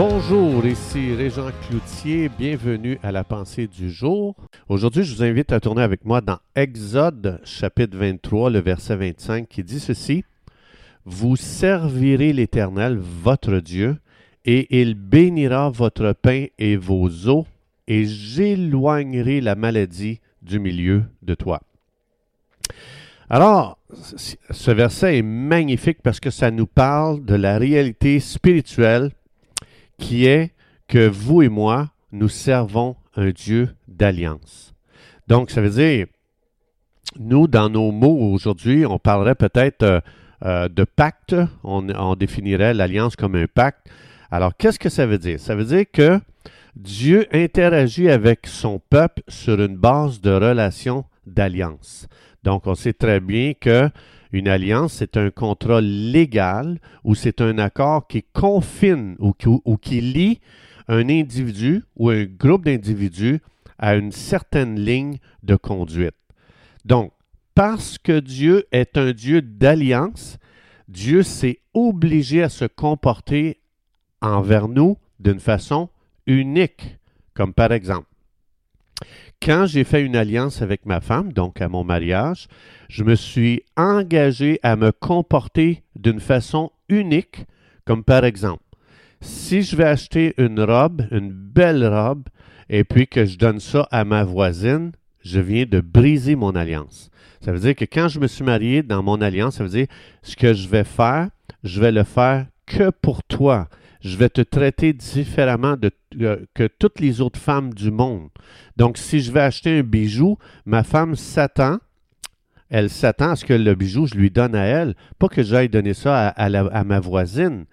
Bonjour, ici Régent Cloutier, bienvenue à la pensée du jour. Aujourd'hui, je vous invite à tourner avec moi dans Exode chapitre 23, le verset 25 qui dit ceci. Vous servirez l'Éternel, votre Dieu, et il bénira votre pain et vos eaux, et j'éloignerai la maladie du milieu de toi. Alors, ce verset est magnifique parce que ça nous parle de la réalité spirituelle qui est que vous et moi, nous servons un Dieu d'alliance. Donc, ça veut dire, nous, dans nos mots aujourd'hui, on parlerait peut-être euh, euh, de pacte, on, on définirait l'alliance comme un pacte. Alors, qu'est-ce que ça veut dire? Ça veut dire que Dieu interagit avec son peuple sur une base de relation d'alliance. Donc, on sait très bien que une alliance, c'est un contrat légal ou c'est un accord qui confine ou qui, ou qui lie un individu ou un groupe d'individus à une certaine ligne de conduite. Donc, parce que Dieu est un Dieu d'alliance, Dieu s'est obligé à se comporter envers nous d'une façon unique, comme par exemple, quand j'ai fait une alliance avec ma femme, donc à mon mariage, je me suis engagé à me comporter d'une façon unique, comme par exemple, si je vais acheter une robe, une belle robe, et puis que je donne ça à ma voisine, je viens de briser mon alliance. Ça veut dire que quand je me suis marié dans mon alliance, ça veut dire ce que je vais faire, je vais le faire que pour toi je vais te traiter différemment euh, que toutes les autres femmes du monde. Donc, si je vais acheter un bijou, ma femme s'attend, elle s'attend à ce que le bijou, je lui donne à elle, pas que j'aille donner ça à, ma voisine.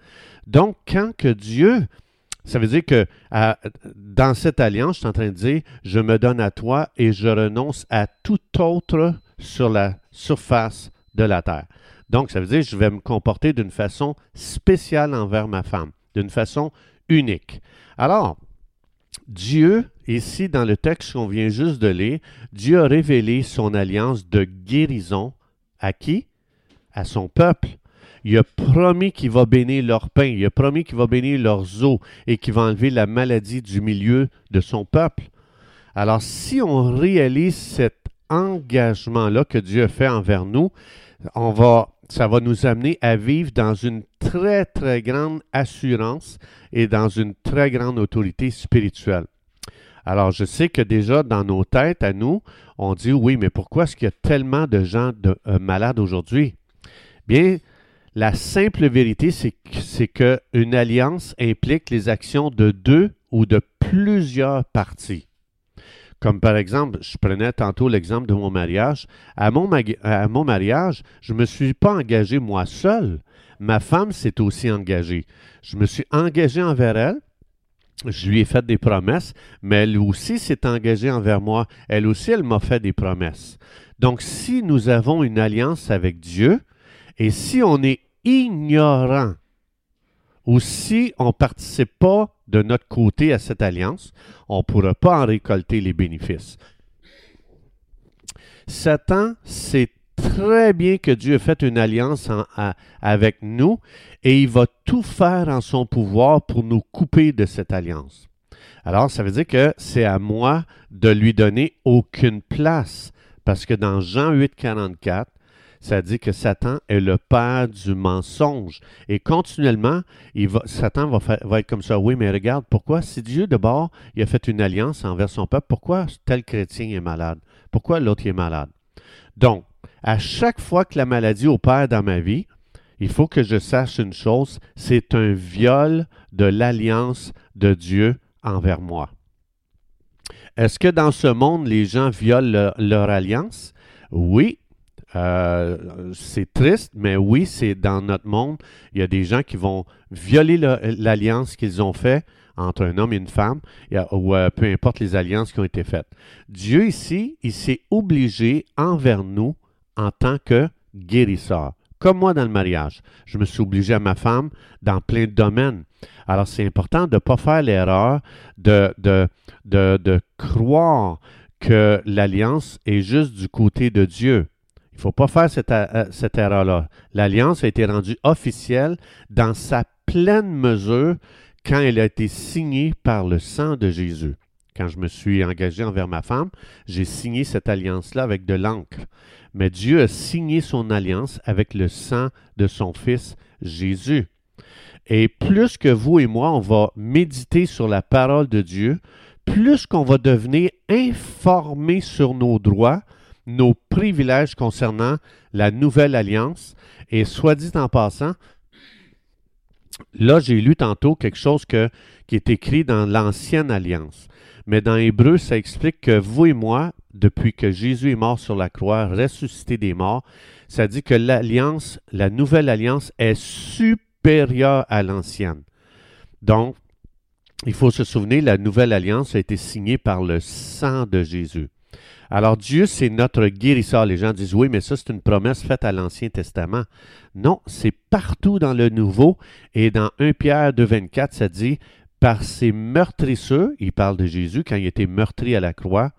Donc, quand que Dieu, ça veut dire que dans cette alliance, je suis en train de dire, je me donne à toi et je renonce à tout autre sur la surface de la terre. Donc, ça veut dire que je vais me comporter d'une façon spéciale envers ma femme d'une façon unique. Alors, Dieu, ici dans le texte qu'on vient juste de lire, Dieu a révélé son alliance de guérison à qui? À son peuple. Il a promis qu'il va bénir leur pain, il a promis qu'il va bénir leurs eaux et qu'il va enlever la maladie du milieu de son peuple. Alors, si on réalise cet engagement-là que Dieu fait envers nous, on va, ça va nous amener à vivre dans une très, très grande assurance et dans une très grande autorité spirituelle. Alors, je sais que déjà dans nos têtes, à nous, on dit oui, mais pourquoi est-ce qu'il y a tellement de gens euh, malades aujourd'hui? Bien, la simple vérité, c'est qu'une alliance implique les actions de deux ou de plusieurs parties. Comme par exemple, je prenais tantôt l'exemple de mon mariage. À mon, mariage, je ne me suis pas engagé moi seul. Ma femme s'est aussi engagée. Je me suis engagé envers elle. Je lui ai fait des promesses, mais elle aussi s'est engagée envers moi. Elle aussi, elle m'a fait des promesses. Donc, si nous avons une alliance avec Dieu, et si on est ignorant, ou si on ne participe pas de notre côté à cette alliance, on ne pourra pas en récolter les bénéfices. Satan sait très bien que Dieu a fait une alliance avec nous et il va tout faire en son pouvoir pour nous couper de cette alliance. Alors, ça veut dire que c'est à moi de lui donner aucune place. Parce que dans Jean 8, 44, ça dit que Satan est le père du mensonge. Et continuellement, Satan va, être comme ça. Oui, mais regarde, pourquoi, si Dieu de bord, il a fait une alliance envers son peuple, pourquoi tel chrétien est malade? Pourquoi l'autre est malade? Donc, à chaque fois que la maladie opère dans ma vie, il faut que je sache une chose, c'est un viol de l'alliance de Dieu envers moi. Est-ce que dans ce monde, les gens violent leur alliance? Oui, euh, c'est triste, mais oui, c'est dans notre monde. Il y a des gens qui vont violer l'alliance qu'ils ont faite entre un homme et une femme, ou euh, peu importe les alliances qui ont été faites. Dieu ici, il s'est obligé envers nous en tant que guérisseur. Comme moi dans le mariage. Je me suis obligé à ma femme dans plein de domaines. Alors, c'est important de ne pas faire l'erreur de croire que l'alliance est juste du côté de Dieu. Il ne faut pas faire cette, euh, cette erreur-là. L'alliance a été rendue officielle dans sa pleine mesure quand elle a été signée par le sang de Jésus. Quand je me suis engagé envers ma femme, j'ai signé cette alliance-là avec de l'encre. Mais Dieu a signé son alliance avec le sang de son Fils Jésus. Et plus que vous et moi, on va méditer sur la parole de Dieu, plus qu'on va devenir informés sur nos droits, nos privilèges concernant la nouvelle alliance. Et soit dit en passant, là, j'ai lu tantôt quelque chose qui est écrit dans l'ancienne alliance. Mais dans Hébreu, ça explique que vous et moi, depuis que Jésus est mort sur la croix, ressuscité des morts, ça dit que l'alliance, la nouvelle alliance est supérieure à l'ancienne. Donc, il faut se souvenir, la nouvelle alliance a été signée par le sang de Jésus. Alors Dieu, c'est notre guérisseur. Les gens disent oui, mais ça, c'est une promesse faite à l'Ancien Testament. Non, c'est partout dans le Nouveau. Et dans 1 Pierre 2, 24, ça dit, par ses meurtrisseurs, il parle de Jésus quand il était meurtri à la croix,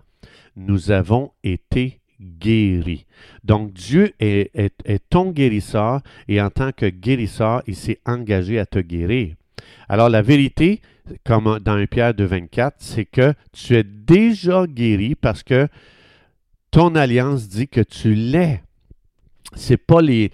nous avons été guéris. Donc Dieu est, est ton guérisseur et en tant que guérisseur, il s'est engagé à te guérir. Alors la vérité, comme dans 1 Pierre 2, 24, c'est que tu es déjà guéri parce que ton alliance dit que tu l'es. C'est pas les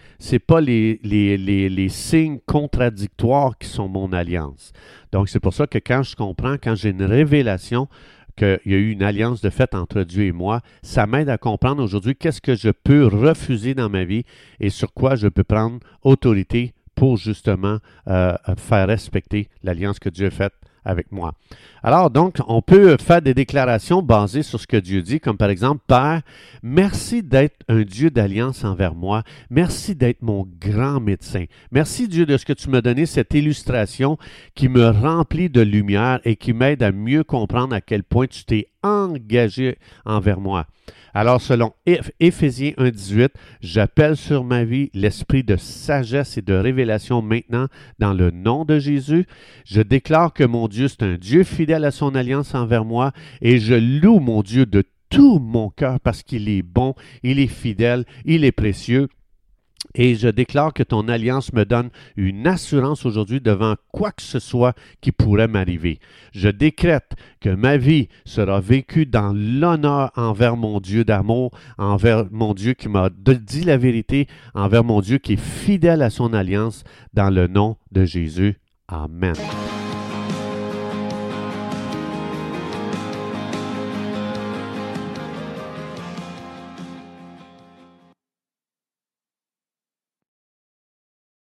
pas les, les, les, signes contradictoires qui sont mon alliance. Donc c'est pour ça que quand je comprends, quand j'ai une révélation qu'il y a eu une alliance de fait entre Dieu et moi, ça m'aide à comprendre aujourd'hui qu'est-ce que je peux refuser dans ma vie et sur quoi je peux prendre autorité pour justement euh, faire respecter l'alliance que Dieu a faite avec moi. Alors donc, on peut faire des déclarations basées sur ce que Dieu dit, comme par exemple, Père, merci d'être un Dieu d'alliance envers moi. Merci d'être mon grand médecin. Merci Dieu de ce que tu m'as donné cette illustration qui me remplit de lumière et qui m'aide à mieux comprendre à quel point tu t'es engagé envers moi. Alors, selon Éphésiens 1.18, j'appelle sur ma vie l'esprit de sagesse et de révélation maintenant dans le nom de Jésus. Je déclare que mon Dieu, c'est un Dieu fidèle à son alliance envers moi et je loue mon Dieu de tout mon cœur parce qu'il est bon, il est fidèle, il est précieux. Et je déclare que ton alliance me donne une assurance aujourd'hui devant quoi que ce soit qui pourrait m'arriver. Je décrète que ma vie sera vécue dans l'honneur envers mon Dieu d'amour, envers mon Dieu qui m'a dit la vérité, envers mon Dieu qui est fidèle à son alliance, dans le nom de Jésus. Amen.